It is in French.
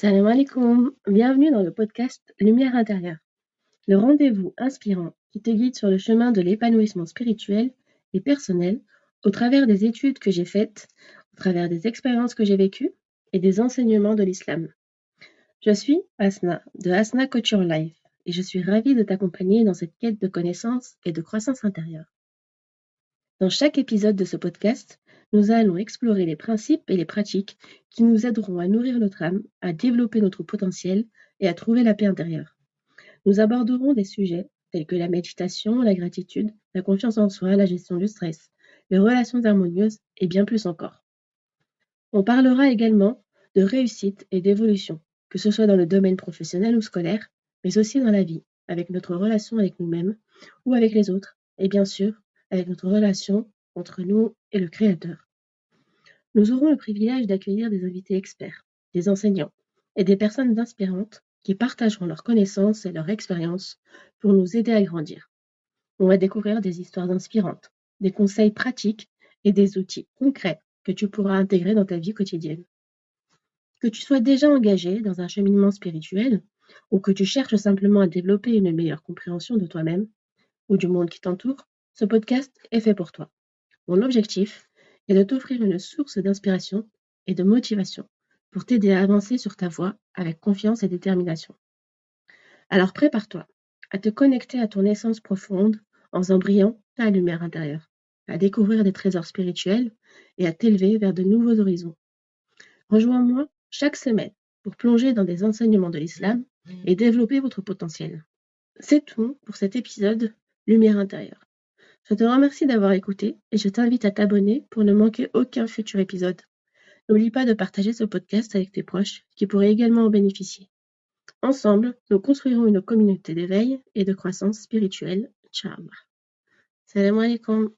Salam alaikum, bienvenue dans le podcast Lumière intérieure, le rendez-vous inspirant qui te guide sur le chemin de l'épanouissement spirituel et personnel au travers des études que j'ai faites, au travers des expériences que j'ai vécues et des enseignements de l'islam. Je suis Asna de Asna Couture Life et je suis ravie de t'accompagner dans cette quête de connaissances et de croissance intérieure. Dans chaque épisode de ce podcast, nous allons explorer les principes et les pratiques qui nous aideront à nourrir notre âme, à développer notre potentiel et à trouver la paix intérieure. Nous aborderons des sujets tels que la méditation, la gratitude, la confiance en soi, la gestion du stress, les relations harmonieuses et bien plus encore. On parlera également de réussite et d'évolution, que ce soit dans le domaine professionnel ou scolaire, mais aussi dans la vie, avec notre relation avec nous-mêmes ou avec les autres, et bien sûr avec notre relation entre nous et le Créateur. Nous aurons le privilège d'accueillir des invités experts, des enseignants et des personnes inspirantes qui partageront leurs connaissances et leurs expériences pour nous aider à grandir. On va découvrir des histoires inspirantes, des conseils pratiques et des outils concrets que tu pourras intégrer dans ta vie quotidienne. Que tu sois déjà engagé dans un cheminement spirituel ou que tu cherches simplement à développer une meilleure compréhension de toi-même ou du monde qui t'entoure, ce podcast est fait pour toi. Mon objectif est de t'offrir une source d'inspiration et de motivation pour t'aider à avancer sur ta voie avec confiance et détermination. Alors prépare-toi à te connecter à ton essence profonde en faisant ta lumière intérieure, à découvrir des trésors spirituels et à t'élever vers de nouveaux horizons. Rejoins-moi chaque semaine pour plonger dans des enseignements de l'islam et développer votre potentiel. C'est tout pour cet épisode Lumière intérieure. Je te remercie d'avoir écouté et je t'invite à t'abonner pour ne manquer aucun futur épisode. N'oublie pas de partager ce podcast avec tes proches qui pourraient également en bénéficier. Ensemble, nous construirons une communauté d'éveil et de croissance spirituelle. Ciao. Salam alaikum.